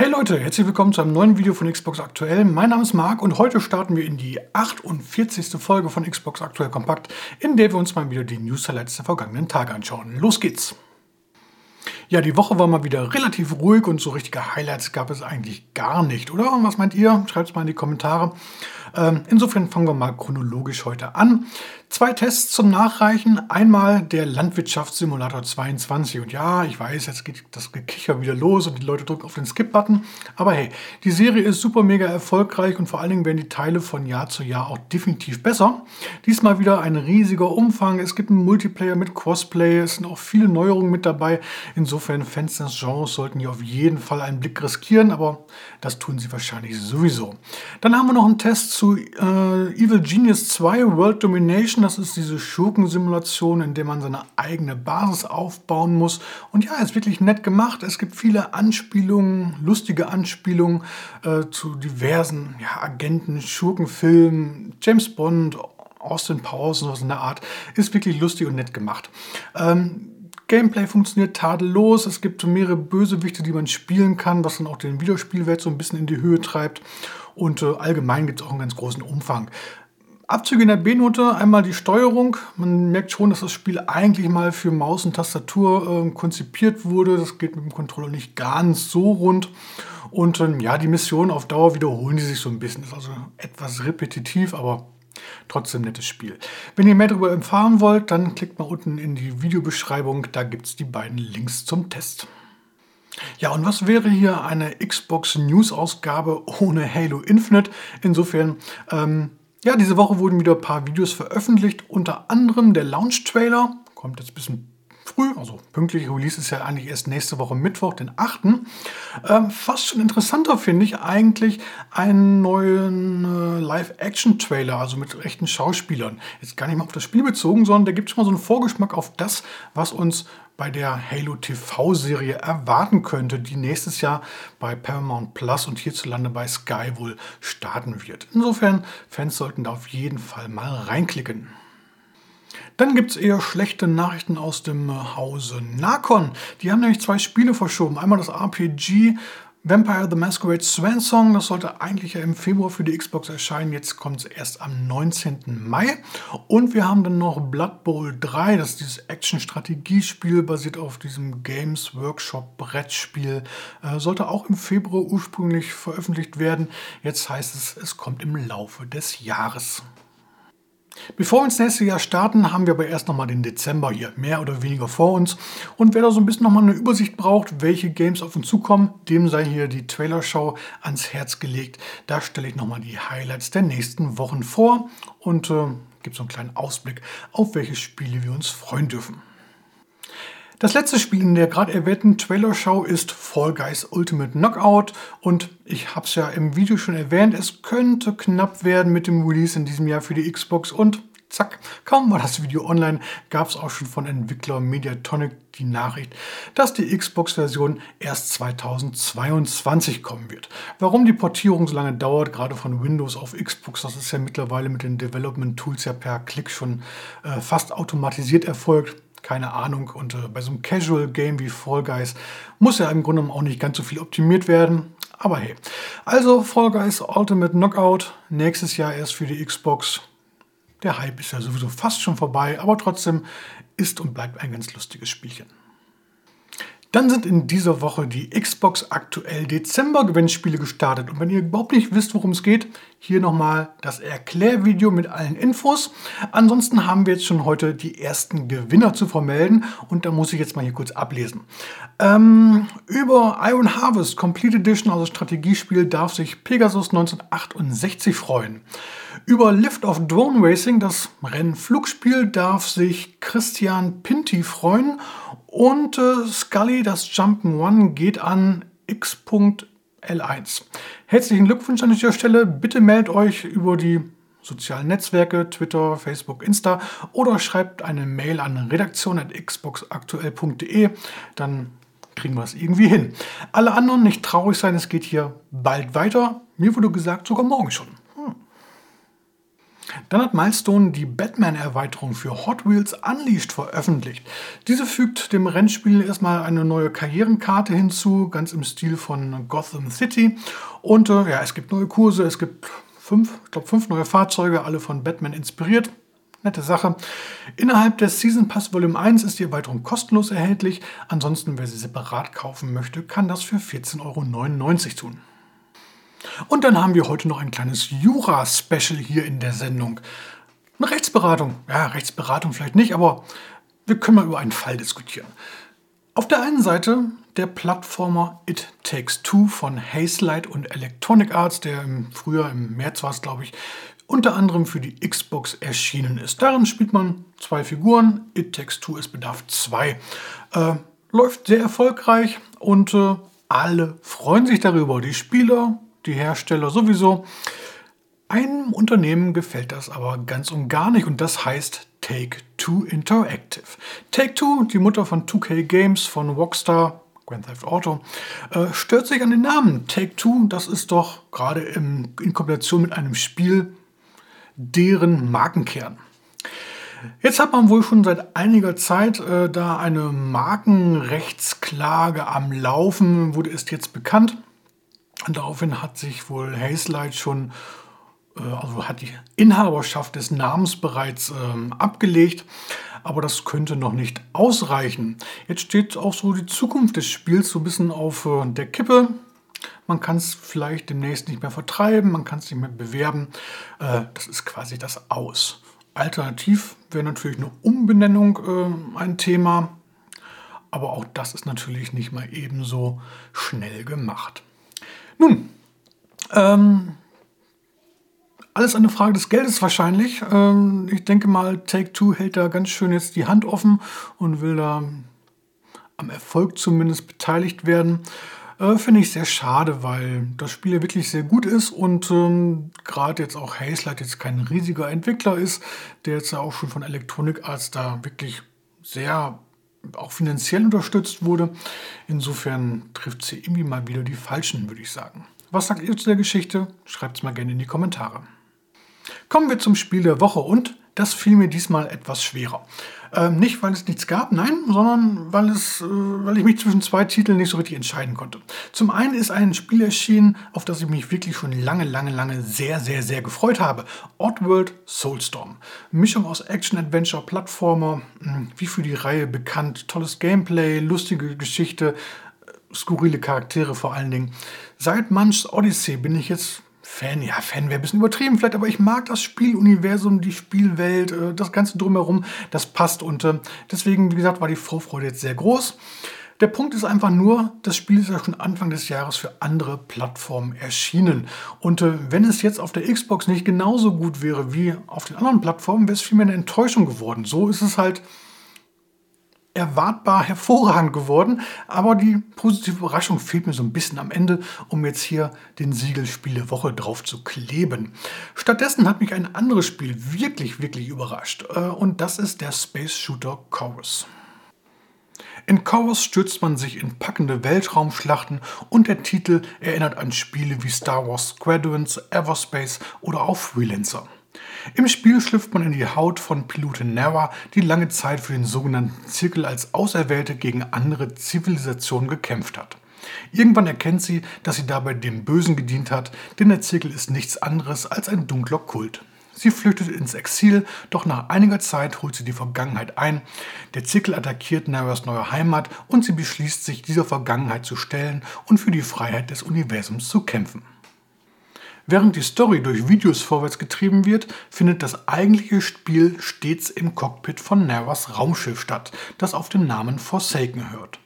Hey Leute, herzlich willkommen zu einem neuen Video von Xbox Aktuell. Mein Name ist Marc und heute starten wir in die 48. Folge von Xbox Aktuell Kompakt, in der wir uns mal wieder die News-Highlights der vergangenen Tage anschauen. Los geht's! Ja, die Woche war mal wieder relativ ruhig und so richtige Highlights gab es eigentlich gar nicht, oder? Was meint ihr? Schreibt es mal in die Kommentare. Ähm, insofern fangen wir mal chronologisch heute an. Zwei Tests zum Nachreichen. Einmal der Landwirtschaftssimulator 22. Und ja, ich weiß, jetzt geht das Gekicher wieder los und die Leute drücken auf den Skip-Button. Aber hey, die Serie ist super mega erfolgreich und vor allen Dingen werden die Teile von Jahr zu Jahr auch definitiv besser. Diesmal wieder ein riesiger Umfang. Es gibt einen Multiplayer mit Crossplay. Es sind auch viele Neuerungen mit dabei. Insofern Fans des Genres sollten hier auf jeden Fall einen Blick riskieren, aber das tun sie wahrscheinlich sowieso. Dann haben wir noch einen Test zu äh, Evil Genius 2 World Domination Civilization, das ist diese Schurkensimulation, in der man seine eigene Basis aufbauen muss. Und ja, ist wirklich nett gemacht. Es gibt viele Anspielungen, lustige Anspielungen äh, zu diversen ja, Agenten, Schurkenfilmen, James Bond, Austin Powers und sowas in der Art. Ist wirklich lustig und nett gemacht. Ähm, Gameplay funktioniert tadellos. Es gibt mehrere Bösewichte, die man spielen kann, was dann auch den Videospielwert so ein bisschen in die Höhe treibt. Und äh, allgemein gibt es auch einen ganz großen Umfang. Abzüge in der B-Note, einmal die Steuerung. Man merkt schon, dass das Spiel eigentlich mal für Maus und Tastatur äh, konzipiert wurde. Das geht mit dem Controller nicht ganz so rund. Und ähm, ja, die Missionen auf Dauer wiederholen die sich so ein bisschen. Ist also etwas repetitiv, aber trotzdem nettes Spiel. Wenn ihr mehr darüber erfahren wollt, dann klickt mal unten in die Videobeschreibung. Da gibt es die beiden Links zum Test. Ja, und was wäre hier eine Xbox News Ausgabe ohne Halo Infinite? Insofern, ähm, ja, diese Woche wurden wieder ein paar Videos veröffentlicht, unter anderem der Launch-Trailer, kommt jetzt ein bisschen früh, also pünktlich Release ist ja eigentlich erst nächste Woche Mittwoch, den 8. Ähm, fast schon interessanter finde ich eigentlich einen neuen äh, Live-Action-Trailer, also mit echten Schauspielern. Jetzt gar nicht mal auf das Spiel bezogen, sondern da gibt es schon mal so einen Vorgeschmack auf das, was uns bei der Halo TV-Serie erwarten könnte, die nächstes Jahr bei Paramount Plus und hierzulande bei Sky wohl starten wird. Insofern, Fans sollten da auf jeden Fall mal reinklicken. Dann gibt es eher schlechte Nachrichten aus dem Hause Nakon. Die haben nämlich zwei Spiele verschoben. Einmal das RPG Vampire the Masquerade Swan Song, das sollte eigentlich ja im Februar für die Xbox erscheinen. Jetzt kommt es erst am 19. Mai. Und wir haben dann noch Blood Bowl 3, das ist dieses Action-Strategiespiel, basiert auf diesem Games Workshop Brettspiel. Äh, sollte auch im Februar ursprünglich veröffentlicht werden. Jetzt heißt es, es kommt im Laufe des Jahres. Bevor wir ins nächste Jahr starten, haben wir aber erst nochmal den Dezember hier mehr oder weniger vor uns. Und wer da so ein bisschen nochmal eine Übersicht braucht, welche Games auf uns zukommen, dem sei hier die Trailer-Show ans Herz gelegt. Da stelle ich nochmal die Highlights der nächsten Wochen vor und äh, gibt so einen kleinen Ausblick, auf welche Spiele wir uns freuen dürfen. Das letzte Spiel in der gerade erwähnten Trailer-Show ist Fall Guys Ultimate Knockout. Und ich habe es ja im Video schon erwähnt, es könnte knapp werden mit dem Release in diesem Jahr für die Xbox. Und zack, kaum war das Video online, gab es auch schon von Entwickler Mediatonic die Nachricht, dass die Xbox-Version erst 2022 kommen wird. Warum die Portierung so lange dauert, gerade von Windows auf Xbox, das ist ja mittlerweile mit den Development Tools ja per Klick schon äh, fast automatisiert erfolgt keine Ahnung. Und äh, bei so einem Casual-Game wie Fall Guys muss ja im Grunde auch nicht ganz so viel optimiert werden. Aber hey. Also Fall Guys Ultimate Knockout. Nächstes Jahr erst für die Xbox. Der Hype ist ja sowieso fast schon vorbei, aber trotzdem ist und bleibt ein ganz lustiges Spielchen. Dann sind in dieser Woche die Xbox aktuell Dezember Gewinnspiele gestartet. Und wenn ihr überhaupt nicht wisst, worum es geht, hier nochmal das Erklärvideo mit allen Infos. Ansonsten haben wir jetzt schon heute die ersten Gewinner zu vermelden und da muss ich jetzt mal hier kurz ablesen. Ähm, über Iron Harvest Complete Edition, also Strategiespiel, darf sich Pegasus 1968 freuen. Über Lift of Drone Racing, das Rennflugspiel, darf sich Christian Pinti freuen. Und äh, Scully, das Jump'n'One, geht an X.L1. Herzlichen Glückwunsch an dieser Stelle. Bitte meldet euch über die sozialen Netzwerke, Twitter, Facebook, Insta oder schreibt eine Mail an redaktion.xboxaktuell.de. Dann kriegen wir es irgendwie hin. Alle anderen nicht traurig sein, es geht hier bald weiter. Mir wurde gesagt, sogar morgen schon. Dann hat Milestone die Batman-Erweiterung für Hot Wheels Unleashed veröffentlicht. Diese fügt dem Rennspiel erstmal eine neue Karrierenkarte hinzu, ganz im Stil von Gotham City. Und äh, ja, es gibt neue Kurse, es gibt fünf, ich glaube fünf neue Fahrzeuge, alle von Batman inspiriert. Nette Sache. Innerhalb des Season Pass Volume 1 ist die Erweiterung kostenlos erhältlich. Ansonsten, wer sie separat kaufen möchte, kann das für 14,99 Euro tun. Und dann haben wir heute noch ein kleines Jura-Special hier in der Sendung. Eine Rechtsberatung. Ja, Rechtsberatung vielleicht nicht, aber wir können mal über einen Fall diskutieren. Auf der einen Seite der Plattformer It Takes Two von Hazelight und Electronic Arts, der im Frühjahr, im März war es glaube ich, unter anderem für die Xbox erschienen ist. Darin spielt man zwei Figuren. It Takes Two, es bedarf zwei. Äh, läuft sehr erfolgreich und äh, alle freuen sich darüber. Die Spieler, die Hersteller sowieso. Einem Unternehmen gefällt das aber ganz und gar nicht und das heißt Take-Two Interactive. Take-Two, die Mutter von 2K Games, von Rockstar, Grand Theft Auto, äh, stört sich an den Namen. Take-Two, das ist doch gerade in Kombination mit einem Spiel deren Markenkern. Jetzt hat man wohl schon seit einiger Zeit äh, da eine Markenrechtsklage am Laufen, wurde es jetzt bekannt. Und daraufhin hat sich wohl Hazelight schon, äh, also hat die Inhaberschaft des Namens bereits ähm, abgelegt. Aber das könnte noch nicht ausreichen. Jetzt steht auch so die Zukunft des Spiels so ein bisschen auf äh, der Kippe. Man kann es vielleicht demnächst nicht mehr vertreiben, man kann es nicht mehr bewerben. Äh, das ist quasi das Aus. Alternativ wäre natürlich eine Umbenennung äh, ein Thema, aber auch das ist natürlich nicht mal ebenso schnell gemacht. Nun, ähm, alles eine Frage des Geldes wahrscheinlich. Ähm, ich denke mal, Take Two hält da ganz schön jetzt die Hand offen und will da am Erfolg zumindest beteiligt werden. Äh, Finde ich sehr schade, weil das Spiel ja wirklich sehr gut ist und ähm, gerade jetzt auch Hazelight jetzt kein riesiger Entwickler ist, der jetzt ja auch schon von Electronic Arts da wirklich sehr auch finanziell unterstützt wurde. Insofern trifft sie irgendwie mal wieder die Falschen, würde ich sagen. Was sagt ihr zu der Geschichte? Schreibt es mal gerne in die Kommentare. Kommen wir zum Spiel der Woche und das fiel mir diesmal etwas schwerer. Ähm, nicht, weil es nichts gab, nein, sondern weil, es, äh, weil ich mich zwischen zwei Titeln nicht so richtig entscheiden konnte. Zum einen ist ein Spiel erschienen, auf das ich mich wirklich schon lange, lange, lange sehr, sehr, sehr gefreut habe. Oddworld Soulstorm. Mischung aus Action, Adventure, Plattformer, hm, wie für die Reihe bekannt. Tolles Gameplay, lustige Geschichte, äh, skurrile Charaktere vor allen Dingen. Seit Munch's Odyssey bin ich jetzt Fan, ja, Fan wäre ein bisschen übertrieben vielleicht, aber ich mag das Spieluniversum, die Spielwelt, äh, das Ganze drumherum, das passt und äh, deswegen, wie gesagt, war die Vorfreude jetzt sehr groß. Der Punkt ist einfach nur, das Spiel ist ja schon Anfang des Jahres für andere Plattformen erschienen. Und äh, wenn es jetzt auf der Xbox nicht genauso gut wäre wie auf den anderen Plattformen, wäre es vielmehr eine Enttäuschung geworden. So ist es halt erwartbar hervorragend geworden. Aber die positive Überraschung fehlt mir so ein bisschen am Ende, um jetzt hier den Siegel Spiele Woche drauf zu kleben. Stattdessen hat mich ein anderes Spiel wirklich, wirklich überrascht. Äh, und das ist der Space Shooter Chorus. In Chorus stürzt man sich in packende Weltraumschlachten und der Titel erinnert an Spiele wie Star Wars Squadrons, Everspace oder auch Freelancer. Im Spiel schlüpft man in die Haut von Pilotin Nara, die lange Zeit für den sogenannten Zirkel als Auserwählte gegen andere Zivilisationen gekämpft hat. Irgendwann erkennt sie, dass sie dabei dem Bösen gedient hat, denn der Zirkel ist nichts anderes als ein dunkler Kult. Sie flüchtet ins Exil, doch nach einiger Zeit holt sie die Vergangenheit ein. Der Zirkel attackiert Naras neue Heimat und sie beschließt sich, dieser Vergangenheit zu stellen und für die Freiheit des Universums zu kämpfen. Während die Story durch Videos vorwärts getrieben wird, findet das eigentliche Spiel stets im Cockpit von Naras Raumschiff statt, das auf den Namen Forsaken hört.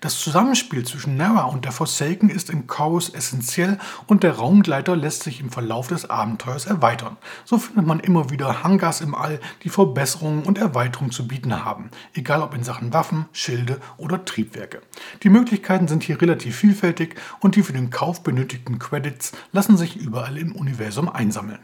Das Zusammenspiel zwischen Nara und der Forsaken ist in Chorus essentiell und der Raumgleiter lässt sich im Verlauf des Abenteuers erweitern. So findet man immer wieder Hangars im All, die Verbesserungen und Erweiterungen zu bieten haben, egal ob in Sachen Waffen, Schilde oder Triebwerke. Die Möglichkeiten sind hier relativ vielfältig und die für den Kauf benötigten Credits lassen sich überall im Universum einsammeln.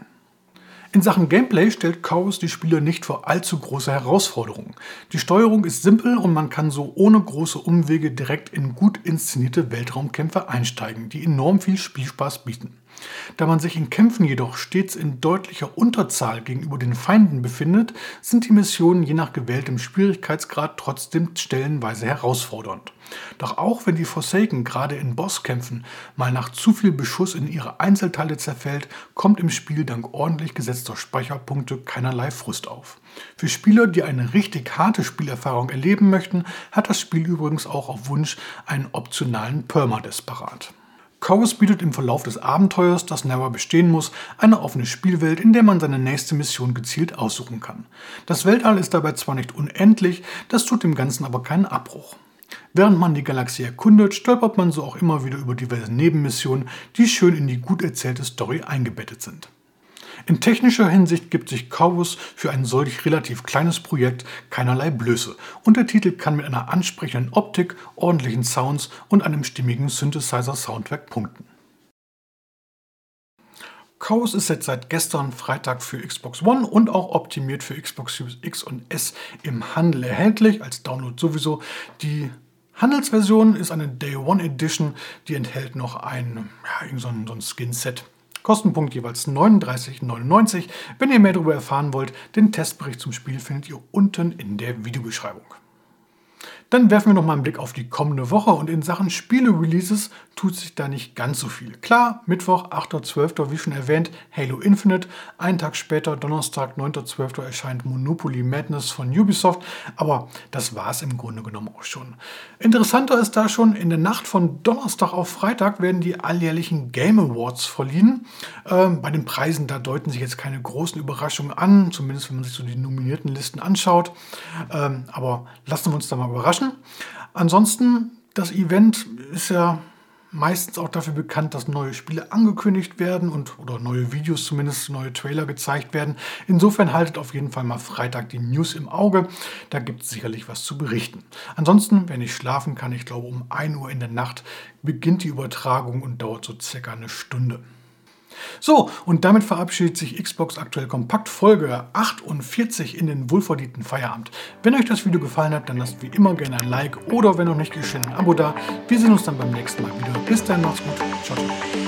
In Sachen Gameplay stellt Chaos die Spieler nicht vor allzu große Herausforderungen. Die Steuerung ist simpel und man kann so ohne große Umwege direkt in gut inszenierte Weltraumkämpfe einsteigen, die enorm viel Spielspaß bieten. Da man sich in Kämpfen jedoch stets in deutlicher Unterzahl gegenüber den Feinden befindet, sind die Missionen je nach gewähltem Schwierigkeitsgrad trotzdem stellenweise herausfordernd. Doch auch wenn die Forsaken gerade in Bosskämpfen mal nach zu viel Beschuss in ihre Einzelteile zerfällt, kommt im Spiel dank ordentlich gesetzter Speicherpunkte keinerlei Frust auf. Für Spieler, die eine richtig harte Spielerfahrung erleben möchten, hat das Spiel übrigens auch auf Wunsch einen optionalen Permadeath parat. Chorus bietet im Verlauf des Abenteuers, das Never bestehen muss, eine offene Spielwelt, in der man seine nächste Mission gezielt aussuchen kann. Das Weltall ist dabei zwar nicht unendlich, das tut dem Ganzen aber keinen Abbruch. Während man die Galaxie erkundet, stolpert man so auch immer wieder über diverse Nebenmissionen, die schön in die gut erzählte Story eingebettet sind. In technischer Hinsicht gibt sich Corvus für ein solch relativ kleines Projekt keinerlei Blöße und der Titel kann mit einer ansprechenden Optik, ordentlichen Sounds und einem stimmigen Synthesizer-Soundtrack punkten. Chaos ist jetzt seit gestern Freitag für Xbox One und auch optimiert für Xbox Series X und S im Handel erhältlich, als Download sowieso. Die Handelsversion ist eine Day One Edition, die enthält noch ein, ja, so ein, so ein Skin-Set. Kostenpunkt jeweils 39,99. Wenn ihr mehr darüber erfahren wollt, den Testbericht zum Spiel findet ihr unten in der Videobeschreibung. Dann werfen wir noch mal einen Blick auf die kommende Woche und in Sachen Spiele-Releases tut sich da nicht ganz so viel. Klar, Mittwoch, 8.12., wie schon erwähnt, Halo Infinite. Einen Tag später, Donnerstag, 9.12., erscheint Monopoly Madness von Ubisoft. Aber das war es im Grunde genommen auch schon. Interessanter ist da schon, in der Nacht von Donnerstag auf Freitag werden die alljährlichen Game Awards verliehen. Ähm, bei den Preisen, da deuten sich jetzt keine großen Überraschungen an, zumindest wenn man sich so die nominierten Listen anschaut. Ähm, aber lassen wir uns da mal überraschen überraschen. Ansonsten, das Event ist ja meistens auch dafür bekannt, dass neue Spiele angekündigt werden und oder neue Videos zumindest, neue Trailer gezeigt werden. Insofern haltet auf jeden Fall mal Freitag die News im Auge. Da gibt es sicherlich was zu berichten. Ansonsten, wenn ich schlafen kann, ich glaube um 1 Uhr in der Nacht beginnt die Übertragung und dauert so circa eine Stunde. So, und damit verabschiedet sich Xbox aktuell kompakt Folge 48 in den wohlverdienten Feierabend. Wenn euch das Video gefallen hat, dann lasst wie immer gerne ein Like oder wenn noch nicht geschehen ein Abo da. Wir sehen uns dann beim nächsten Mal wieder. Bis dann, macht's gut. Ciao, ciao.